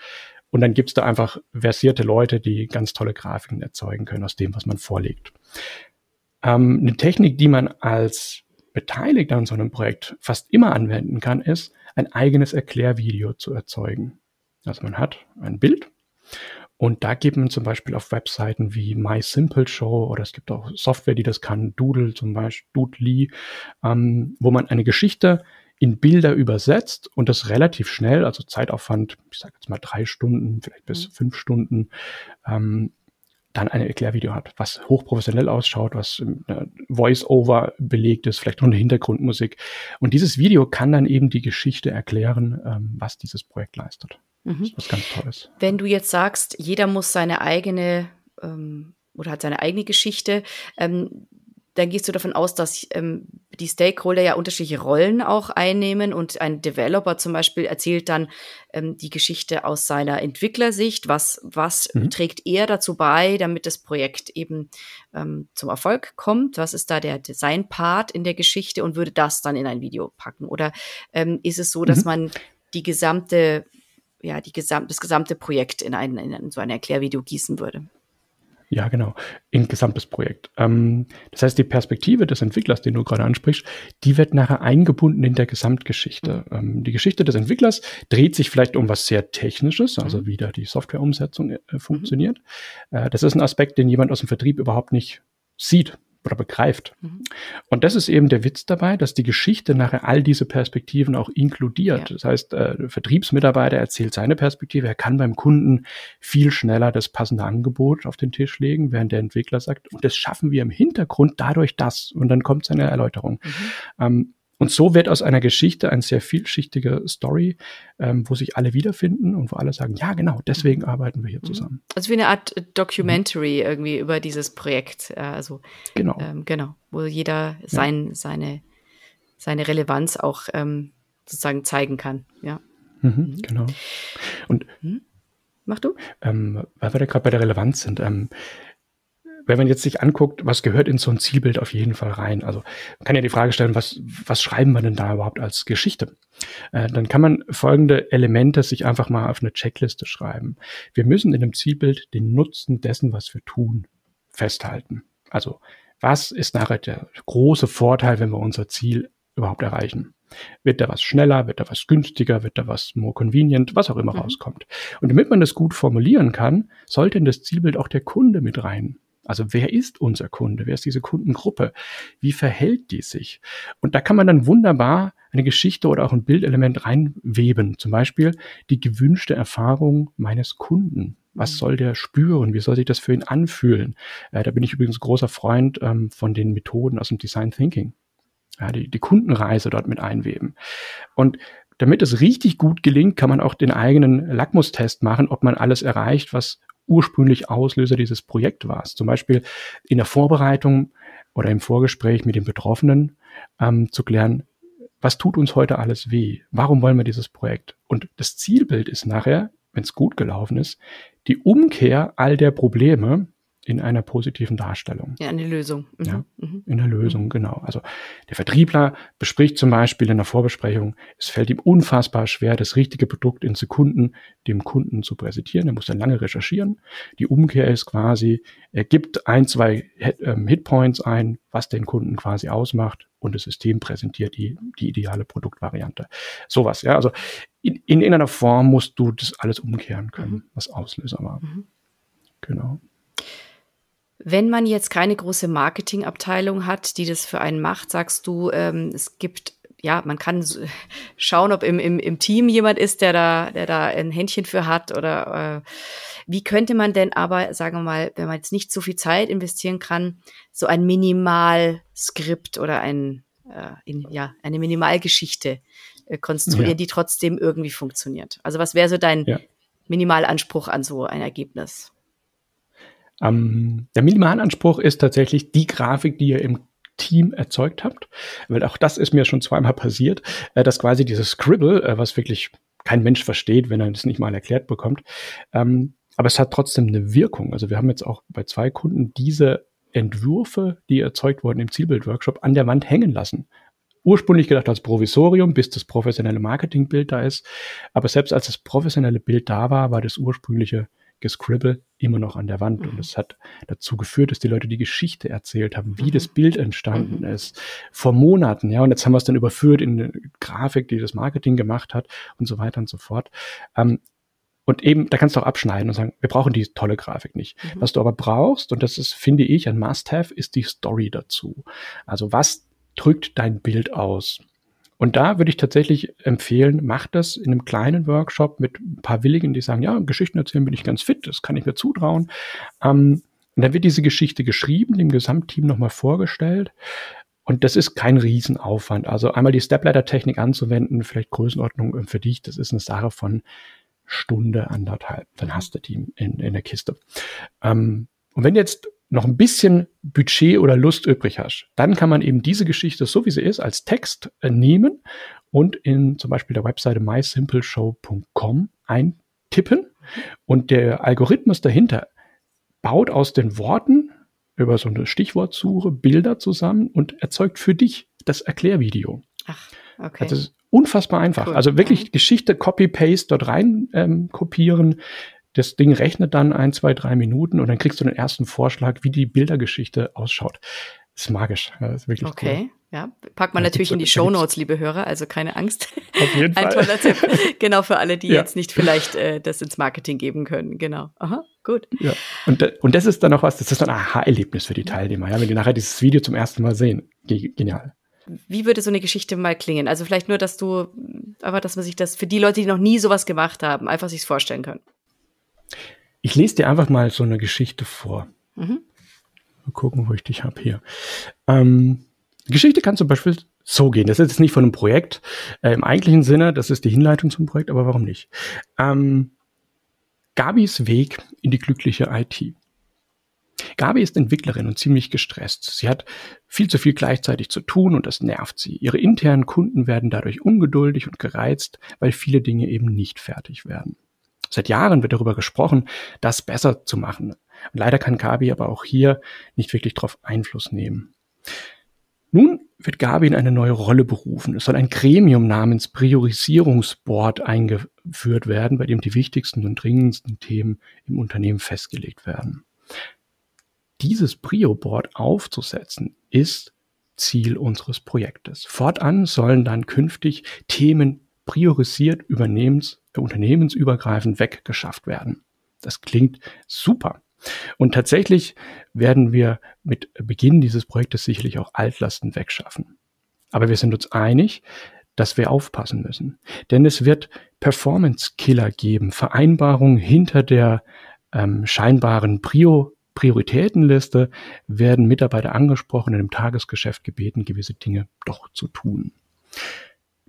Und dann gibt es da einfach versierte Leute, die ganz tolle Grafiken erzeugen können aus dem, was man vorlegt. Ähm, eine Technik, die man als Beteiligter an so einem Projekt fast immer anwenden kann, ist, ein eigenes Erklärvideo zu erzeugen. Also man hat ein Bild und da gibt man zum Beispiel auf Webseiten wie My Simple Show oder es gibt auch Software, die das kann, Doodle zum Beispiel, Doodly, ähm, wo man eine Geschichte in Bilder übersetzt und das relativ schnell, also Zeitaufwand, ich sage jetzt mal drei Stunden, vielleicht bis mhm. fünf Stunden, ähm, dann ein Erklärvideo hat, was hochprofessionell ausschaut, was äh, Voice-Over belegt ist, vielleicht noch eine Hintergrundmusik. Und dieses Video kann dann eben die Geschichte erklären, ähm, was dieses Projekt leistet. Mhm. Das ist was ganz Tolles. Wenn du jetzt sagst, jeder muss seine eigene ähm, oder hat seine eigene Geschichte, ähm, dann gehst du davon aus, dass ähm, die Stakeholder ja unterschiedliche Rollen auch einnehmen und ein Developer zum Beispiel erzählt dann ähm, die Geschichte aus seiner Entwicklersicht. Was, was mhm. trägt er dazu bei, damit das Projekt eben ähm, zum Erfolg kommt? Was ist da der Design-Part in der Geschichte und würde das dann in ein Video packen? Oder ähm, ist es so, dass mhm. man die gesamte, ja, die gesam das gesamte Projekt in, ein, in so ein Erklärvideo gießen würde? Ja, genau. Ein gesamtes Projekt. Ähm, das heißt, die Perspektive des Entwicklers, den du gerade ansprichst, die wird nachher eingebunden in der Gesamtgeschichte. Mhm. Ähm, die Geschichte des Entwicklers dreht sich vielleicht um was sehr Technisches, also mhm. wie da die Softwareumsetzung äh, funktioniert. Mhm. Äh, das ist ein Aspekt, den jemand aus dem Vertrieb überhaupt nicht sieht oder begreift. Mhm. Und das ist eben der Witz dabei, dass die Geschichte nachher all diese Perspektiven auch inkludiert. Ja. Das heißt, äh, Vertriebsmitarbeiter erzählt seine Perspektive, er kann beim Kunden viel schneller das passende Angebot auf den Tisch legen, während der Entwickler sagt, und das schaffen wir im Hintergrund dadurch das. Und dann kommt seine Erläuterung. Mhm. Ähm, und so wird aus einer Geschichte eine sehr vielschichtige Story, ähm, wo sich alle wiederfinden und wo alle sagen, ja, genau, deswegen mhm. arbeiten wir hier mhm. zusammen. Also wie eine Art Documentary mhm. irgendwie über dieses Projekt. Äh, also genau, ähm, genau, wo jeder sein, ja. seine, seine Relevanz auch ähm, sozusagen zeigen kann. Ja. Mhm, mhm. Genau. Und mhm. Mach du? Ähm, weil wir da gerade bei der Relevanz sind. Ähm, wenn man jetzt sich anguckt, was gehört in so ein Zielbild auf jeden Fall rein? Also man kann ja die Frage stellen, was, was schreiben wir denn da überhaupt als Geschichte? Äh, dann kann man folgende Elemente sich einfach mal auf eine Checkliste schreiben. Wir müssen in einem Zielbild den Nutzen dessen, was wir tun, festhalten. Also was ist nachher der große Vorteil, wenn wir unser Ziel überhaupt erreichen? Wird da was schneller, wird da was günstiger, wird da was more convenient, was auch immer mhm. rauskommt. Und damit man das gut formulieren kann, sollte in das Zielbild auch der Kunde mit rein also wer ist unser Kunde? Wer ist diese Kundengruppe? Wie verhält die sich? Und da kann man dann wunderbar eine Geschichte oder auch ein Bildelement reinweben. Zum Beispiel die gewünschte Erfahrung meines Kunden. Was mhm. soll der spüren? Wie soll sich das für ihn anfühlen? Äh, da bin ich übrigens großer Freund ähm, von den Methoden aus dem Design Thinking. Ja, die, die Kundenreise dort mit einweben. Und damit es richtig gut gelingt, kann man auch den eigenen Lackmustest machen, ob man alles erreicht, was ursprünglich Auslöser dieses Projekt war. Zum Beispiel in der Vorbereitung oder im Vorgespräch mit den Betroffenen ähm, zu klären, was tut uns heute alles weh? Warum wollen wir dieses Projekt? Und das Zielbild ist nachher, wenn es gut gelaufen ist, die Umkehr all der Probleme, in einer positiven Darstellung. Ja, eine Lösung. Mhm. Ja, mhm. in der Lösung, mhm. genau. Also der Vertriebler bespricht zum Beispiel in der Vorbesprechung, es fällt ihm unfassbar schwer, das richtige Produkt in Sekunden dem Kunden zu präsentieren. Er muss dann lange recherchieren. Die Umkehr ist quasi, er gibt ein, zwei ähm, Hitpoints ein, was den Kunden quasi ausmacht und das System präsentiert die, die ideale Produktvariante. Sowas, ja. Also in, in, in einer Form musst du das alles umkehren können, mhm. was Auslöser war. Mhm. Genau. Wenn man jetzt keine große Marketingabteilung hat, die das für einen macht, sagst du, ähm, es gibt ja, man kann schauen, ob im, im, im Team jemand ist, der da, der da ein Händchen für hat oder äh, wie könnte man denn aber, sagen wir mal, wenn man jetzt nicht so viel Zeit investieren kann, so ein Minimalskript oder ein, äh, in, ja, eine Minimalgeschichte äh, konstruieren, ja. die trotzdem irgendwie funktioniert? Also was wäre so dein ja. Minimalanspruch an so ein Ergebnis? Ähm, der Minimalanspruch ist tatsächlich die Grafik, die ihr im Team erzeugt habt. Weil auch das ist mir schon zweimal passiert, äh, dass quasi dieses Scribble, äh, was wirklich kein Mensch versteht, wenn er das nicht mal erklärt bekommt, ähm, aber es hat trotzdem eine Wirkung. Also wir haben jetzt auch bei zwei Kunden diese Entwürfe, die erzeugt wurden im Zielbild-Workshop, an der Wand hängen lassen. Ursprünglich gedacht als Provisorium, bis das professionelle Marketingbild da ist. Aber selbst als das professionelle Bild da war, war das ursprüngliche Gescribble immer noch an der Wand. Mhm. Und es hat dazu geführt, dass die Leute die Geschichte erzählt haben, wie mhm. das Bild entstanden mhm. ist, vor Monaten. Ja, und jetzt haben wir es dann überführt in eine Grafik, die das Marketing gemacht hat und so weiter und so fort. Ähm, und eben, da kannst du auch abschneiden und sagen, wir brauchen die tolle Grafik nicht. Mhm. Was du aber brauchst, und das ist, finde ich, ein Must-Have, ist die Story dazu. Also was drückt dein Bild aus? Und da würde ich tatsächlich empfehlen, mach das in einem kleinen Workshop mit ein paar Willigen, die sagen, ja, Geschichten erzählen bin ich ganz fit, das kann ich mir zutrauen. Ähm, und dann wird diese Geschichte geschrieben, dem Gesamtteam nochmal vorgestellt. Und das ist kein Riesenaufwand. Also einmal die Stepladder-Technik anzuwenden, vielleicht Größenordnung für dich, das ist eine Sache von Stunde, anderthalb. Dann hast du die in, in der Kiste. Ähm, und wenn jetzt noch ein bisschen Budget oder Lust übrig hast, dann kann man eben diese Geschichte, so wie sie ist, als Text äh, nehmen und in zum Beispiel der Webseite mysimpleshow.com eintippen. Und der Algorithmus dahinter baut aus den Worten über so eine Stichwortsuche Bilder zusammen und erzeugt für dich das Erklärvideo. Ach, okay. Also unfassbar einfach. Cool. Also wirklich Geschichte, Copy-Paste dort rein ähm, kopieren. Das Ding rechnet dann ein, zwei, drei Minuten und dann kriegst du den ersten Vorschlag, wie die Bildergeschichte ausschaut. Ist magisch. Ist wirklich okay. Cool. Ja, packt man ja, natürlich in die Show Notes, liebe Hörer, also keine Angst. Auf jeden Fall. Ein toller Tipp. Genau für alle, die ja. jetzt nicht vielleicht äh, das ins Marketing geben können. Genau. Aha, gut. Ja. Und, und das ist dann noch was, das ist ein Aha-Erlebnis für die Teilnehmer, ja, wenn die nachher dieses Video zum ersten Mal sehen. Genial. Wie würde so eine Geschichte mal klingen? Also vielleicht nur, dass du, aber dass man sich das für die Leute, die noch nie sowas gemacht haben, einfach sich vorstellen können. Ich lese dir einfach mal so eine Geschichte vor. Mhm. Mal gucken, wo ich dich habe hier. Ähm, die Geschichte kann zum Beispiel so gehen. Das ist jetzt nicht von einem Projekt äh, im eigentlichen Sinne, das ist die Hinleitung zum Projekt, aber warum nicht? Ähm, Gabis Weg in die glückliche IT. Gabi ist Entwicklerin und ziemlich gestresst. Sie hat viel zu viel gleichzeitig zu tun und das nervt sie. Ihre internen Kunden werden dadurch ungeduldig und gereizt, weil viele Dinge eben nicht fertig werden. Seit Jahren wird darüber gesprochen, das besser zu machen. Und leider kann Gabi aber auch hier nicht wirklich darauf Einfluss nehmen. Nun wird Gabi in eine neue Rolle berufen. Es soll ein Gremium namens Priorisierungsboard eingeführt werden, bei dem die wichtigsten und dringendsten Themen im Unternehmen festgelegt werden dieses Prio-Board aufzusetzen, ist Ziel unseres Projektes. Fortan sollen dann künftig Themen priorisiert übernehmens, unternehmensübergreifend weggeschafft werden. Das klingt super. Und tatsächlich werden wir mit Beginn dieses Projektes sicherlich auch Altlasten wegschaffen. Aber wir sind uns einig, dass wir aufpassen müssen. Denn es wird Performance-Killer geben, Vereinbarungen hinter der ähm, scheinbaren Prio Prioritätenliste werden Mitarbeiter angesprochen und im Tagesgeschäft gebeten, gewisse Dinge doch zu tun.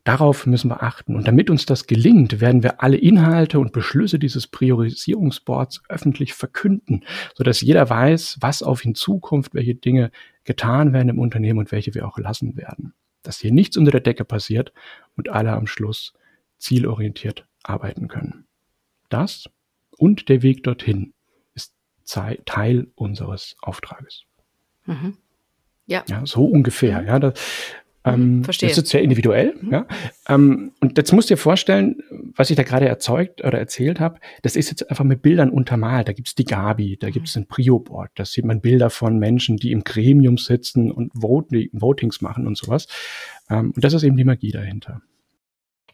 Darauf müssen wir achten. Und damit uns das gelingt, werden wir alle Inhalte und Beschlüsse dieses Priorisierungsboards öffentlich verkünden, sodass jeder weiß, was auf ihn zukommt, welche Dinge getan werden im Unternehmen und welche wir auch lassen werden. Dass hier nichts unter der Decke passiert und alle am Schluss zielorientiert arbeiten können. Das und der Weg dorthin Teil unseres Auftrages. Mhm. Ja. ja. So ungefähr. Ja, das, ähm, mhm, Verstehe. Das ist sehr individuell. Mhm. Ja. Ähm, und jetzt musst du dir vorstellen, was ich da gerade erzeugt oder erzählt habe, das ist jetzt einfach mit Bildern untermalt. Da gibt's die Gabi, da gibt's ein Prio-Board, da sieht man Bilder von Menschen, die im Gremium sitzen und Voting, Votings machen und sowas. Ähm, und das ist eben die Magie dahinter.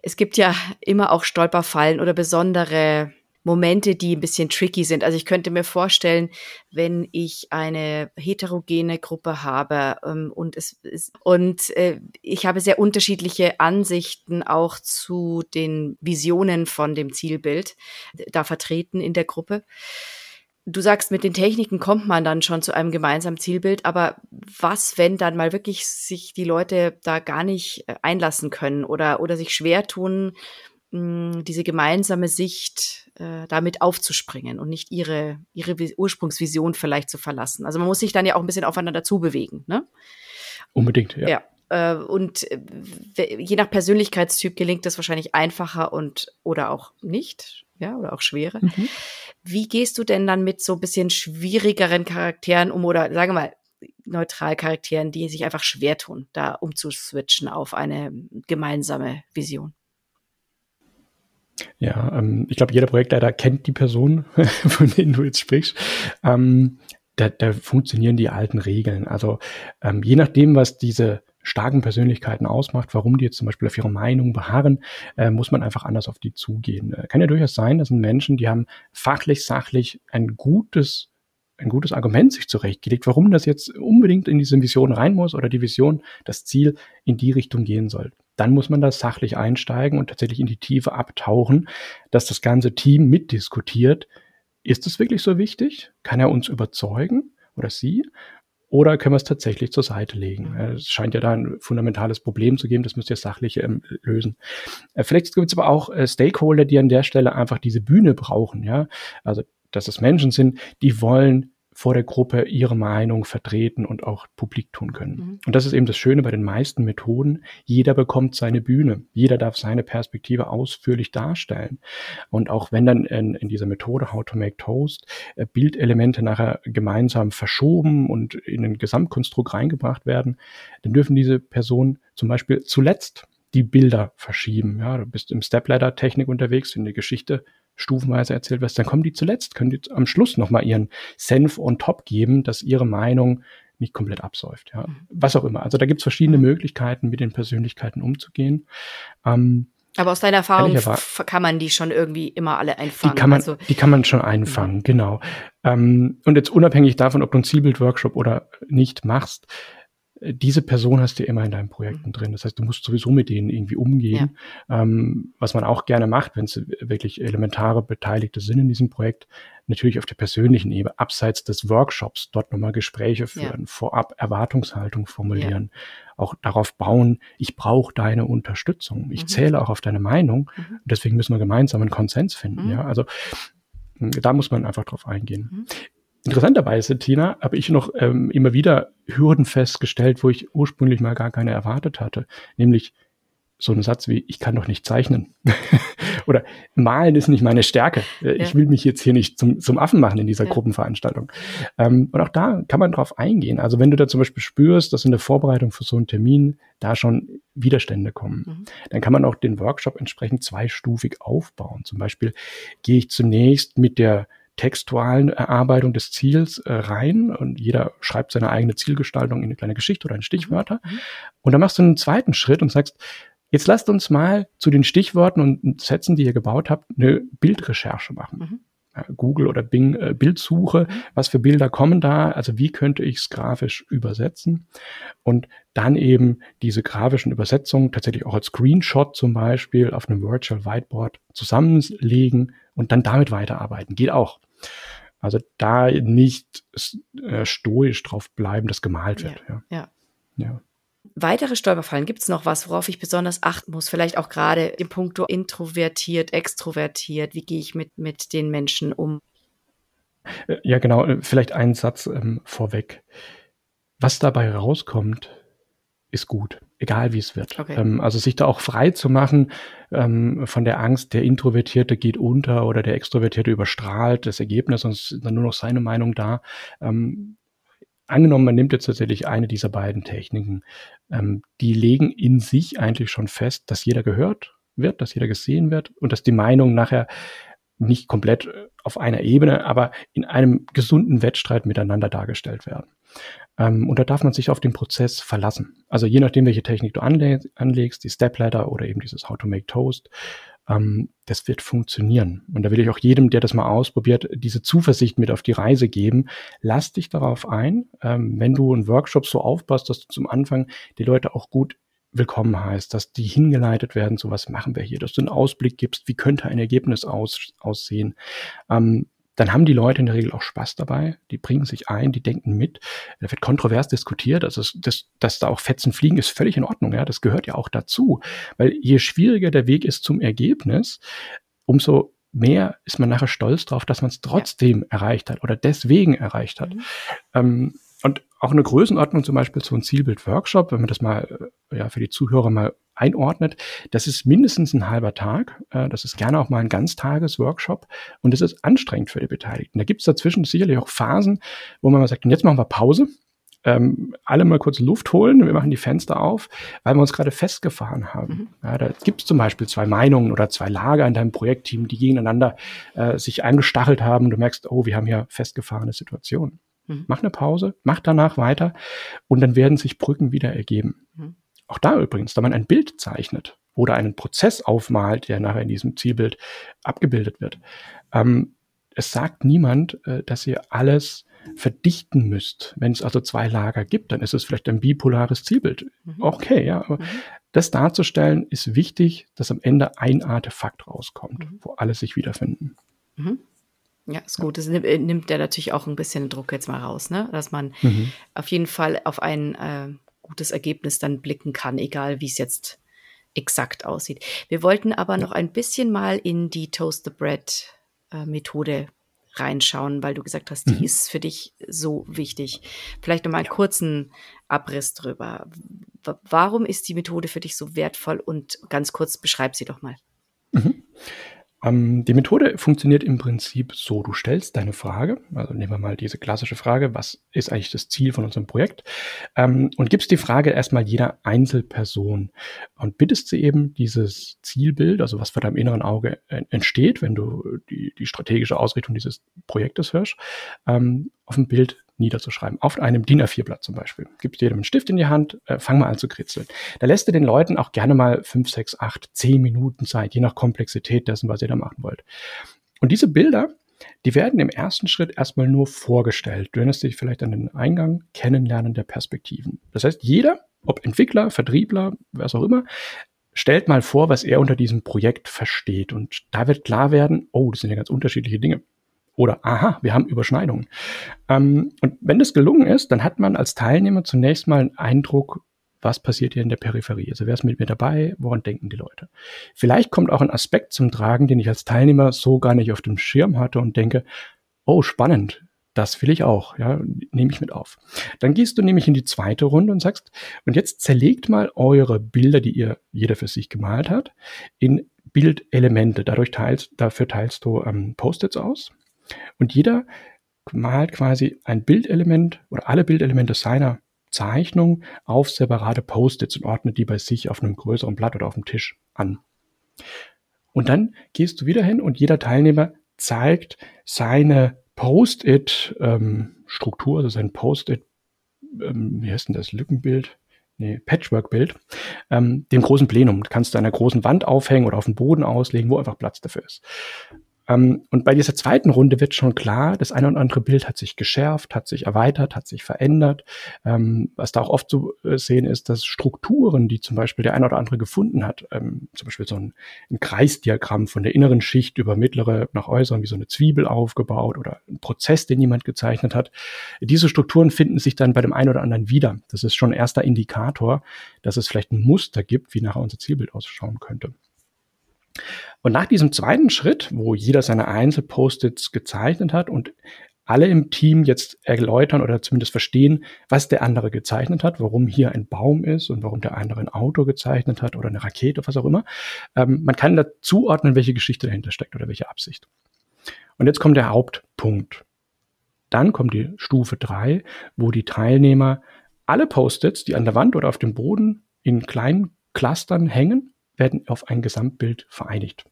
Es gibt ja immer auch Stolperfallen oder besondere Momente, die ein bisschen tricky sind. Also ich könnte mir vorstellen, wenn ich eine heterogene Gruppe habe ähm, und es ist, und äh, ich habe sehr unterschiedliche Ansichten auch zu den Visionen von dem Zielbild da vertreten in der Gruppe. Du sagst, mit den Techniken kommt man dann schon zu einem gemeinsamen Zielbild, aber was, wenn dann mal wirklich sich die Leute da gar nicht äh, einlassen können oder, oder sich schwer tun, mh, diese gemeinsame Sicht äh, damit aufzuspringen und nicht ihre, ihre Ursprungsvision vielleicht zu verlassen. Also man muss sich dann ja auch ein bisschen aufeinander zubewegen, ne? Unbedingt, ja. ja äh, und je nach Persönlichkeitstyp gelingt das wahrscheinlich einfacher und oder auch nicht, ja, oder auch schwerer. Mhm. Wie gehst du denn dann mit so ein bisschen schwierigeren Charakteren um oder sagen wir mal neutral Charakteren, die sich einfach schwer tun, da umzuswitchen auf eine gemeinsame Vision? Ja, ähm, ich glaube, jeder Projektleiter kennt die Person, von denen du jetzt sprichst. Ähm, da, da funktionieren die alten Regeln. Also ähm, je nachdem, was diese starken Persönlichkeiten ausmacht, warum die jetzt zum Beispiel auf ihre Meinung beharren, äh, muss man einfach anders auf die zugehen. Äh, kann ja durchaus sein, das sind Menschen, die haben fachlich, sachlich ein gutes ein gutes Argument sich zurechtgelegt, warum das jetzt unbedingt in diese Vision rein muss oder die Vision, das Ziel in die Richtung gehen soll dann muss man da sachlich einsteigen und tatsächlich in die Tiefe abtauchen, dass das ganze Team mitdiskutiert. Ist es wirklich so wichtig? Kann er uns überzeugen oder sie? Oder können wir es tatsächlich zur Seite legen? Mhm. Es scheint ja da ein fundamentales Problem zu geben, das müsst ihr sachlich ähm, lösen. Äh, vielleicht gibt es aber auch äh, Stakeholder, die an der Stelle einfach diese Bühne brauchen, ja. Also, dass es Menschen sind, die wollen vor der Gruppe ihre Meinung vertreten und auch publik tun können. Mhm. Und das ist eben das Schöne bei den meisten Methoden. Jeder bekommt seine Bühne. Jeder darf seine Perspektive ausführlich darstellen. Und auch wenn dann in, in dieser Methode How to Make Toast äh, Bildelemente nachher gemeinsam verschoben und in ein Gesamtkonstrukt reingebracht werden, dann dürfen diese Personen zum Beispiel zuletzt die Bilder verschieben. Ja, du bist im Stepladder-Technik unterwegs, in der Geschichte stufenweise erzählt wirst, dann kommen die zuletzt, können die am Schluss nochmal ihren Senf on top geben, dass ihre Meinung nicht komplett absäuft. Ja. Mhm. Was auch immer. Also da gibt es verschiedene mhm. Möglichkeiten, mit den Persönlichkeiten umzugehen. Ähm, aber aus deiner Erfahrung kann man die schon irgendwie immer alle einfangen. Die kann man, also, die kann man schon einfangen, ja. genau. Ähm, und jetzt unabhängig davon, ob du einen Zielbild-Workshop oder nicht machst, diese Person hast du immer in deinen Projekten mhm. drin. Das heißt, du musst sowieso mit denen irgendwie umgehen. Ja. Ähm, was man auch gerne macht, wenn es wirklich elementare Beteiligte sind in diesem Projekt, natürlich auf der persönlichen Ebene, abseits des Workshops, dort nochmal Gespräche führen, ja. vorab Erwartungshaltung formulieren, ja. auch darauf bauen, ich brauche deine Unterstützung, ich mhm. zähle auch auf deine Meinung. Mhm. deswegen müssen wir gemeinsam einen Konsens finden. Mhm. Ja, also da muss man einfach drauf eingehen. Interessanterweise, Tina, habe ich noch ähm, immer wieder Hürden festgestellt, wo ich ursprünglich mal gar keine erwartet hatte. Nämlich so ein Satz wie, ich kann doch nicht zeichnen. Oder malen ist nicht meine Stärke. Äh, ich ja. will mich jetzt hier nicht zum, zum Affen machen in dieser ja. Gruppenveranstaltung. Ähm, und auch da kann man drauf eingehen. Also wenn du da zum Beispiel spürst, dass in der Vorbereitung für so einen Termin da schon Widerstände kommen, mhm. dann kann man auch den Workshop entsprechend zweistufig aufbauen. Zum Beispiel gehe ich zunächst mit der textualen Erarbeitung des Ziels äh, rein und jeder schreibt seine eigene Zielgestaltung in eine kleine Geschichte oder in Stichwörter. Mhm. Und dann machst du einen zweiten Schritt und sagst, jetzt lasst uns mal zu den Stichworten und Sätzen, die ihr gebaut habt, eine Bildrecherche machen. Mhm. Google oder Bing äh, Bildsuche, mhm. was für Bilder kommen da, also wie könnte ich es grafisch übersetzen und dann eben diese grafischen Übersetzungen tatsächlich auch als Screenshot zum Beispiel auf einem Virtual Whiteboard zusammenlegen und dann damit weiterarbeiten. Geht auch. Also da nicht äh, stoisch drauf bleiben, dass gemalt wird. Ja. ja. ja. Weitere Stolperfallen, gibt es noch was, worauf ich besonders achten muss? Vielleicht auch gerade im Punkto introvertiert, extrovertiert. Wie gehe ich mit, mit den Menschen um? Äh, ja, genau. Äh, vielleicht einen Satz ähm, vorweg. Was dabei rauskommt, ist gut egal wie es wird. Okay. Ähm, also sich da auch frei zu machen ähm, von der Angst, der Introvertierte geht unter oder der Extrovertierte überstrahlt das Ergebnis und ist dann nur noch seine Meinung da. Ähm, angenommen, man nimmt jetzt tatsächlich eine dieser beiden Techniken, ähm, die legen in sich eigentlich schon fest, dass jeder gehört wird, dass jeder gesehen wird und dass die Meinung nachher nicht komplett auf einer Ebene, aber in einem gesunden Wettstreit miteinander dargestellt werden. Ähm, und da darf man sich auf den Prozess verlassen. Also je nachdem, welche Technik du anle anlegst, die Stepladder oder eben dieses How to Make Toast, ähm, das wird funktionieren. Und da will ich auch jedem, der das mal ausprobiert, diese Zuversicht mit auf die Reise geben. Lass dich darauf ein, ähm, wenn du einen Workshop so aufbaust, dass du zum Anfang die Leute auch gut willkommen heißt, dass die hingeleitet werden, so was machen wir hier, dass du einen Ausblick gibst, wie könnte ein Ergebnis aus, aussehen. Ähm, dann haben die Leute in der Regel auch Spaß dabei, die bringen sich ein, die denken mit. Da wird kontrovers diskutiert, also das, dass da auch Fetzen fliegen, ist völlig in Ordnung, ja, das gehört ja auch dazu, weil je schwieriger der Weg ist zum Ergebnis, umso mehr ist man nachher stolz drauf, dass man es trotzdem ja. erreicht hat oder deswegen erreicht hat. Mhm. Ähm, und auch eine Größenordnung, zum Beispiel so ein Zielbild-Workshop, wenn man das mal äh, ja, für die Zuhörer mal einordnet, das ist mindestens ein halber Tag. Äh, das ist gerne auch mal ein Ganztages-Workshop und das ist anstrengend für die Beteiligten. Da gibt es dazwischen sicherlich auch Phasen, wo man mal sagt, und jetzt machen wir Pause. Ähm, alle mal kurz Luft holen, wir machen die Fenster auf, weil wir uns gerade festgefahren haben. Mhm. Ja, da gibt es zum Beispiel zwei Meinungen oder zwei Lager in deinem Projektteam, die gegeneinander äh, sich eingestachelt haben. Du merkst, oh, wir haben hier festgefahrene Situationen. Mhm. Mach eine Pause, mach danach weiter und dann werden sich Brücken wieder ergeben. Mhm. Auch da übrigens, da man ein Bild zeichnet oder einen Prozess aufmalt, der nachher in diesem Zielbild abgebildet wird. Ähm, es sagt niemand, äh, dass ihr alles verdichten müsst. Wenn es also zwei Lager gibt, dann ist es vielleicht ein bipolares Zielbild. Mhm. Okay, ja, aber mhm. das darzustellen ist wichtig, dass am Ende ein Artefakt rauskommt, mhm. wo alle sich wiederfinden. Ja, ist gut. Das nimmt, äh, ja natürlich auch ein bisschen Druck jetzt mal raus, ne? Dass man auf jeden Fall auf ein äh, gutes Ergebnis dann blicken kann, egal wie es jetzt exakt aussieht. Wir wollten aber ja. noch ein bisschen mal in die Toast the Bread äh, Methode reinschauen, weil du gesagt hast, die mhm. ist für dich so wichtig. Vielleicht noch mal einen ja. kurzen Abriss drüber. W warum ist die Methode für dich so wertvoll und ganz kurz beschreib sie doch mal. Mhm. Ähm, die Methode funktioniert im Prinzip so, du stellst deine Frage, also nehmen wir mal diese klassische Frage, was ist eigentlich das Ziel von unserem Projekt, ähm, und gibst die Frage erstmal jeder Einzelperson und bittest sie eben dieses Zielbild, also was vor deinem inneren Auge entsteht, wenn du die, die strategische Ausrichtung dieses Projektes hörst, ähm, auf dem Bild niederzuschreiben. Auf einem DIN A4-Blatt zum Beispiel. Gibst jedem einen Stift in die Hand, äh, fang mal an zu kritzeln. Da lässt du den Leuten auch gerne mal fünf, sechs, acht, zehn Minuten Zeit, je nach Komplexität dessen, was ihr da machen wollt. Und diese Bilder, die werden im ersten Schritt erstmal nur vorgestellt. Du erinnerst dich vielleicht an den Eingang, Kennenlernen der Perspektiven. Das heißt, jeder, ob Entwickler, Vertriebler, was auch immer, stellt mal vor, was er unter diesem Projekt versteht. Und da wird klar werden, oh, das sind ja ganz unterschiedliche Dinge. Oder, aha, wir haben Überschneidungen. Ähm, und wenn das gelungen ist, dann hat man als Teilnehmer zunächst mal einen Eindruck, was passiert hier in der Peripherie? Also wer ist mit mir dabei? Woran denken die Leute? Vielleicht kommt auch ein Aspekt zum Tragen, den ich als Teilnehmer so gar nicht auf dem Schirm hatte und denke, oh, spannend. Das will ich auch, ja, nehme ich mit auf. Dann gehst du nämlich in die zweite Runde und sagst, und jetzt zerlegt mal eure Bilder, die ihr jeder für sich gemalt hat, in Bildelemente. Dadurch teilst, dafür teilst du ähm, Post-its aus. Und jeder malt quasi ein Bildelement oder alle Bildelemente seiner Zeichnung auf separate Post-its und ordnet die bei sich auf einem größeren Blatt oder auf dem Tisch an. Und dann gehst du wieder hin und jeder Teilnehmer zeigt seine Post-it-Struktur, ähm, also sein Post-it, ähm, wie heißt denn das, Lückenbild? Nee, Patchwork-Bild, ähm, dem großen Plenum. Kannst du an einer großen Wand aufhängen oder auf dem Boden auslegen, wo einfach Platz dafür ist. Ähm, und bei dieser zweiten Runde wird schon klar, das eine oder andere Bild hat sich geschärft, hat sich erweitert, hat sich verändert. Ähm, was da auch oft zu äh, sehen ist, dass Strukturen, die zum Beispiel der eine oder andere gefunden hat, ähm, zum Beispiel so ein, ein, Kreisdiagramm von der inneren Schicht über mittlere nach äußeren, wie so eine Zwiebel aufgebaut oder ein Prozess, den jemand gezeichnet hat. Diese Strukturen finden sich dann bei dem einen oder anderen wieder. Das ist schon ein erster Indikator, dass es vielleicht ein Muster gibt, wie nachher unser Zielbild ausschauen könnte. Und nach diesem zweiten Schritt, wo jeder seine Einzel-Post-its gezeichnet hat und alle im Team jetzt erläutern oder zumindest verstehen, was der andere gezeichnet hat, warum hier ein Baum ist und warum der andere ein Auto gezeichnet hat oder eine Rakete, was auch immer. Ähm, man kann da zuordnen, welche Geschichte dahinter steckt oder welche Absicht. Und jetzt kommt der Hauptpunkt. Dann kommt die Stufe drei, wo die Teilnehmer alle Post-its, die an der Wand oder auf dem Boden in kleinen Clustern hängen, werden auf ein Gesamtbild vereinigt.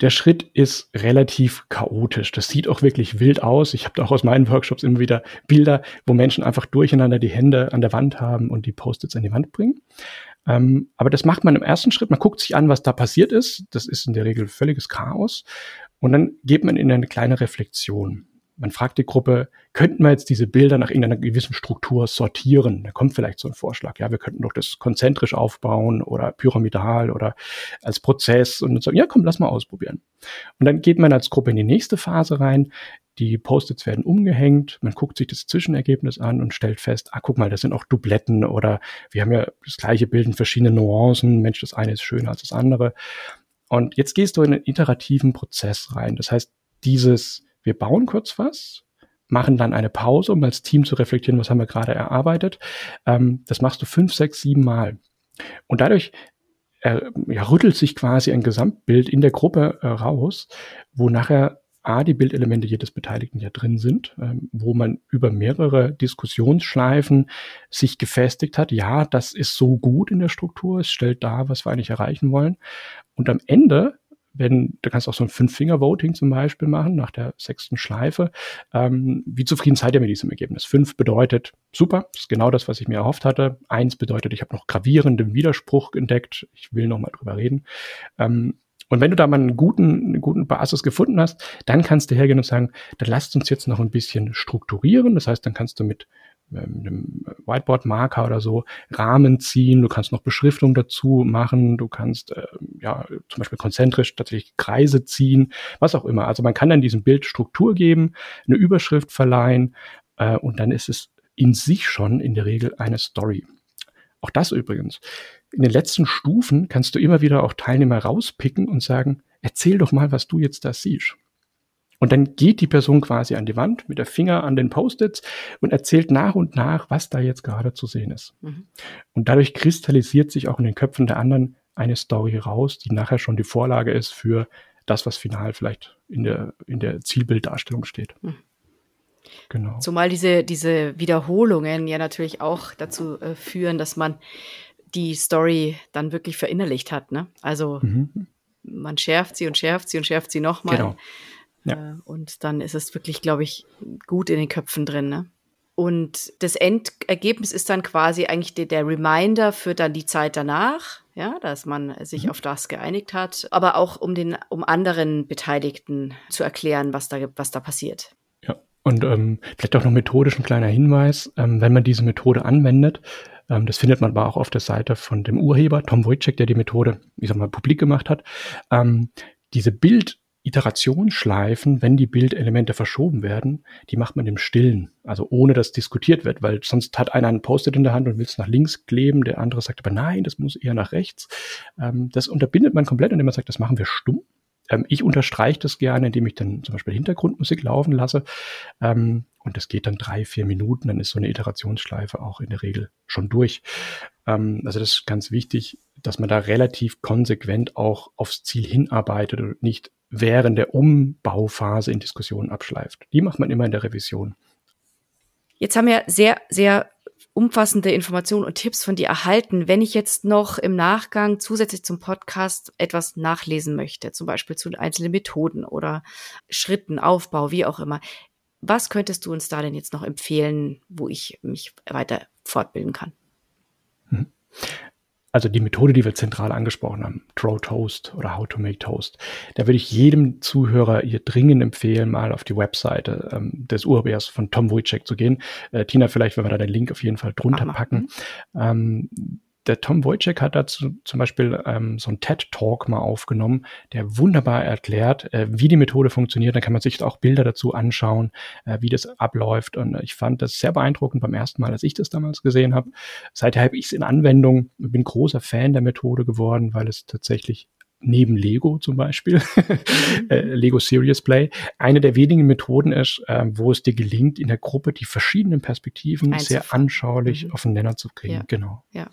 Der Schritt ist relativ chaotisch. Das sieht auch wirklich wild aus. Ich habe auch aus meinen Workshops immer wieder Bilder, wo Menschen einfach durcheinander die Hände an der Wand haben und die Post-its an die Wand bringen. Ähm, aber das macht man im ersten Schritt. Man guckt sich an, was da passiert ist. Das ist in der Regel völliges Chaos. Und dann geht man in eine kleine Reflexion. Man fragt die Gruppe, könnten wir jetzt diese Bilder nach irgendeiner gewissen Struktur sortieren? Da kommt vielleicht so ein Vorschlag. Ja, wir könnten doch das konzentrisch aufbauen oder pyramidal oder als Prozess und sagen, ja, komm, lass mal ausprobieren. Und dann geht man als Gruppe in die nächste Phase rein. Die Post-its werden umgehängt. Man guckt sich das Zwischenergebnis an und stellt fest, ah, guck mal, das sind auch Dubletten oder wir haben ja das gleiche Bild in verschiedenen Nuancen. Mensch, das eine ist schöner als das andere. Und jetzt gehst du in einen iterativen Prozess rein. Das heißt, dieses wir bauen kurz was, machen dann eine Pause, um als Team zu reflektieren, was haben wir gerade erarbeitet. Ähm, das machst du fünf, sechs, sieben Mal. Und dadurch äh, ja, rüttelt sich quasi ein Gesamtbild in der Gruppe äh, raus, wo nachher A, die Bildelemente jedes Beteiligten ja drin sind, ähm, wo man über mehrere Diskussionsschleifen sich gefestigt hat, ja, das ist so gut in der Struktur, es stellt dar, was wir eigentlich erreichen wollen. Und am Ende wenn, du kannst auch so ein Fünf-Finger-Voting zum Beispiel machen, nach der sechsten Schleife. Ähm, wie zufrieden seid ihr mit diesem Ergebnis? Fünf bedeutet, super, ist genau das, was ich mir erhofft hatte. Eins bedeutet, ich habe noch gravierenden Widerspruch entdeckt, ich will noch mal drüber reden. Ähm, und wenn du da mal einen guten, eine guten Basis gefunden hast, dann kannst du hergehen und sagen, dann lasst uns jetzt noch ein bisschen strukturieren. Das heißt, dann kannst du mit ähm, einem Whiteboard-Marker oder so Rahmen ziehen. Du kannst noch Beschriftung dazu machen. Du kannst äh, ja zum Beispiel konzentrisch tatsächlich Kreise ziehen, was auch immer. Also man kann dann diesem Bild Struktur geben, eine Überschrift verleihen äh, und dann ist es in sich schon in der Regel eine Story. Auch das übrigens. In den letzten Stufen kannst du immer wieder auch Teilnehmer rauspicken und sagen, erzähl doch mal, was du jetzt da siehst. Und dann geht die Person quasi an die Wand mit der Finger an den Post-its und erzählt nach und nach, was da jetzt gerade zu sehen ist. Mhm. Und dadurch kristallisiert sich auch in den Köpfen der anderen eine Story raus, die nachher schon die Vorlage ist für das, was final vielleicht in der, in der Zielbilddarstellung steht. Mhm. Genau. Zumal diese, diese Wiederholungen ja natürlich auch dazu äh, führen, dass man die Story dann wirklich verinnerlicht hat. Ne? Also mhm. man schärft sie und schärft sie und schärft sie nochmal. Genau. Ja. Äh, und dann ist es wirklich, glaube ich, gut in den Köpfen drin. Ne? Und das Endergebnis ist dann quasi eigentlich der, der, Reminder für dann die Zeit danach, ja, dass man sich mhm. auf das geeinigt hat, aber auch um den, um anderen Beteiligten zu erklären, was da, was da passiert. Ja, und ähm, vielleicht auch noch methodisch ein kleiner Hinweis, ähm, wenn man diese Methode anwendet, ähm, das findet man aber auch auf der Seite von dem Urheber, Tom Wojcik, der die Methode, ich sag mal, publik gemacht hat, ähm, diese Bild- Iterationsschleifen, wenn die Bildelemente verschoben werden, die macht man im Stillen, also ohne dass diskutiert wird, weil sonst hat einer ein Post-it in der Hand und will es nach links kleben, der andere sagt aber nein, das muss eher nach rechts. Ähm, das unterbindet man komplett, indem man sagt, das machen wir stumm. Ähm, ich unterstreiche das gerne, indem ich dann zum Beispiel Hintergrundmusik laufen lasse. Ähm, und das geht dann drei, vier Minuten, dann ist so eine Iterationsschleife auch in der Regel schon durch. Ähm, also das ist ganz wichtig, dass man da relativ konsequent auch aufs Ziel hinarbeitet und nicht während der Umbauphase in Diskussionen abschleift. Die macht man immer in der Revision. Jetzt haben wir sehr, sehr umfassende Informationen und Tipps von dir erhalten. Wenn ich jetzt noch im Nachgang zusätzlich zum Podcast etwas nachlesen möchte, zum Beispiel zu einzelnen Methoden oder Schritten, Aufbau, wie auch immer, was könntest du uns da denn jetzt noch empfehlen, wo ich mich weiter fortbilden kann? Also die Methode, die wir zentral angesprochen haben, Throw Toast oder How to Make Toast, da würde ich jedem Zuhörer hier dringend empfehlen, mal auf die Webseite ähm, des Urhebers von Tom Wojcik zu gehen. Äh, Tina, vielleicht, wenn wir da den Link auf jeden Fall drunter packen. Ähm, der Tom Wojcik hat dazu zum Beispiel ähm, so einen TED-Talk mal aufgenommen, der wunderbar erklärt, äh, wie die Methode funktioniert. Da kann man sich auch Bilder dazu anschauen, äh, wie das abläuft. Und ich fand das sehr beeindruckend beim ersten Mal, als ich das damals gesehen habe. Seither habe ich es in Anwendung, bin großer Fan der Methode geworden, weil es tatsächlich neben Lego zum Beispiel, äh, Lego Serious Play, eine der wenigen Methoden ist, äh, wo es dir gelingt, in der Gruppe die verschiedenen Perspektiven sehr anschaulich mhm. auf den Nenner zu kriegen. Ja. Genau. Ja.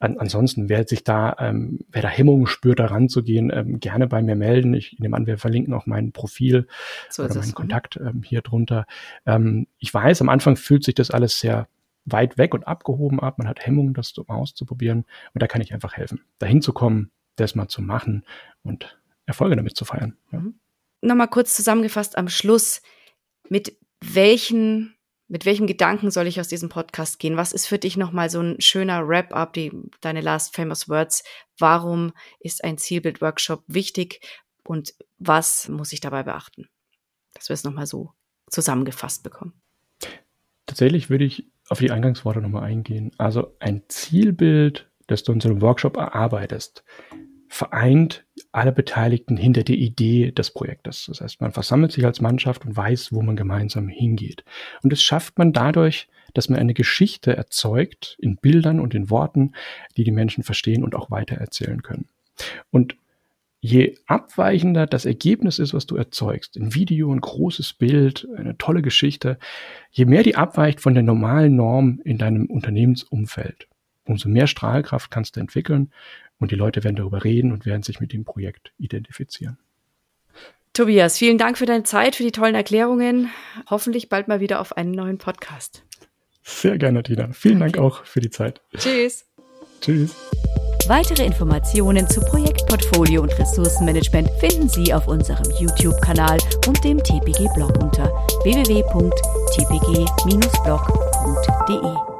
An, ansonsten, wer sich da, ähm, wer da Hemmungen spürt, da ranzugehen, ähm, gerne bei mir melden. Ich nehme an, wir verlinken auch mein Profil so oder meinen mhm. Kontakt ähm, hier drunter. Ähm, ich weiß, am Anfang fühlt sich das alles sehr weit weg und abgehoben ab. Man hat Hemmungen, das auszuprobieren. Und da kann ich einfach helfen, dahin zu kommen, das mal zu machen und Erfolge damit zu feiern. Ja. Mhm. Nochmal kurz zusammengefasst am Schluss. Mit welchen Mit welchem Gedanken soll ich aus diesem Podcast gehen? Was ist für dich nochmal so ein schöner Wrap-up, deine Last Famous Words? Warum ist ein Zielbild-Workshop wichtig und was muss ich dabei beachten? Dass wir es nochmal so zusammengefasst bekommen. Tatsächlich würde ich auf die Eingangsworte nochmal eingehen. Also ein Zielbild, das du in so einem Workshop erarbeitest, vereint alle Beteiligten hinter der Idee des Projektes. Das heißt, man versammelt sich als Mannschaft und weiß, wo man gemeinsam hingeht. Und das schafft man dadurch, dass man eine Geschichte erzeugt in Bildern und in Worten, die die Menschen verstehen und auch weitererzählen können. Und je abweichender das Ergebnis ist, was du erzeugst, ein Video, ein großes Bild, eine tolle Geschichte, je mehr die abweicht von der normalen Norm in deinem Unternehmensumfeld, umso mehr Strahlkraft kannst du entwickeln und die Leute werden darüber reden und werden sich mit dem Projekt identifizieren. Tobias, vielen Dank für deine Zeit, für die tollen Erklärungen. Hoffentlich bald mal wieder auf einen neuen Podcast. Sehr gerne, Tina. Vielen Dank auch für die Zeit. Tschüss. Tschüss. Weitere Informationen zu Projektportfolio und Ressourcenmanagement finden Sie auf unserem YouTube-Kanal und dem TPG-Blog unter www.tpg-blog.de.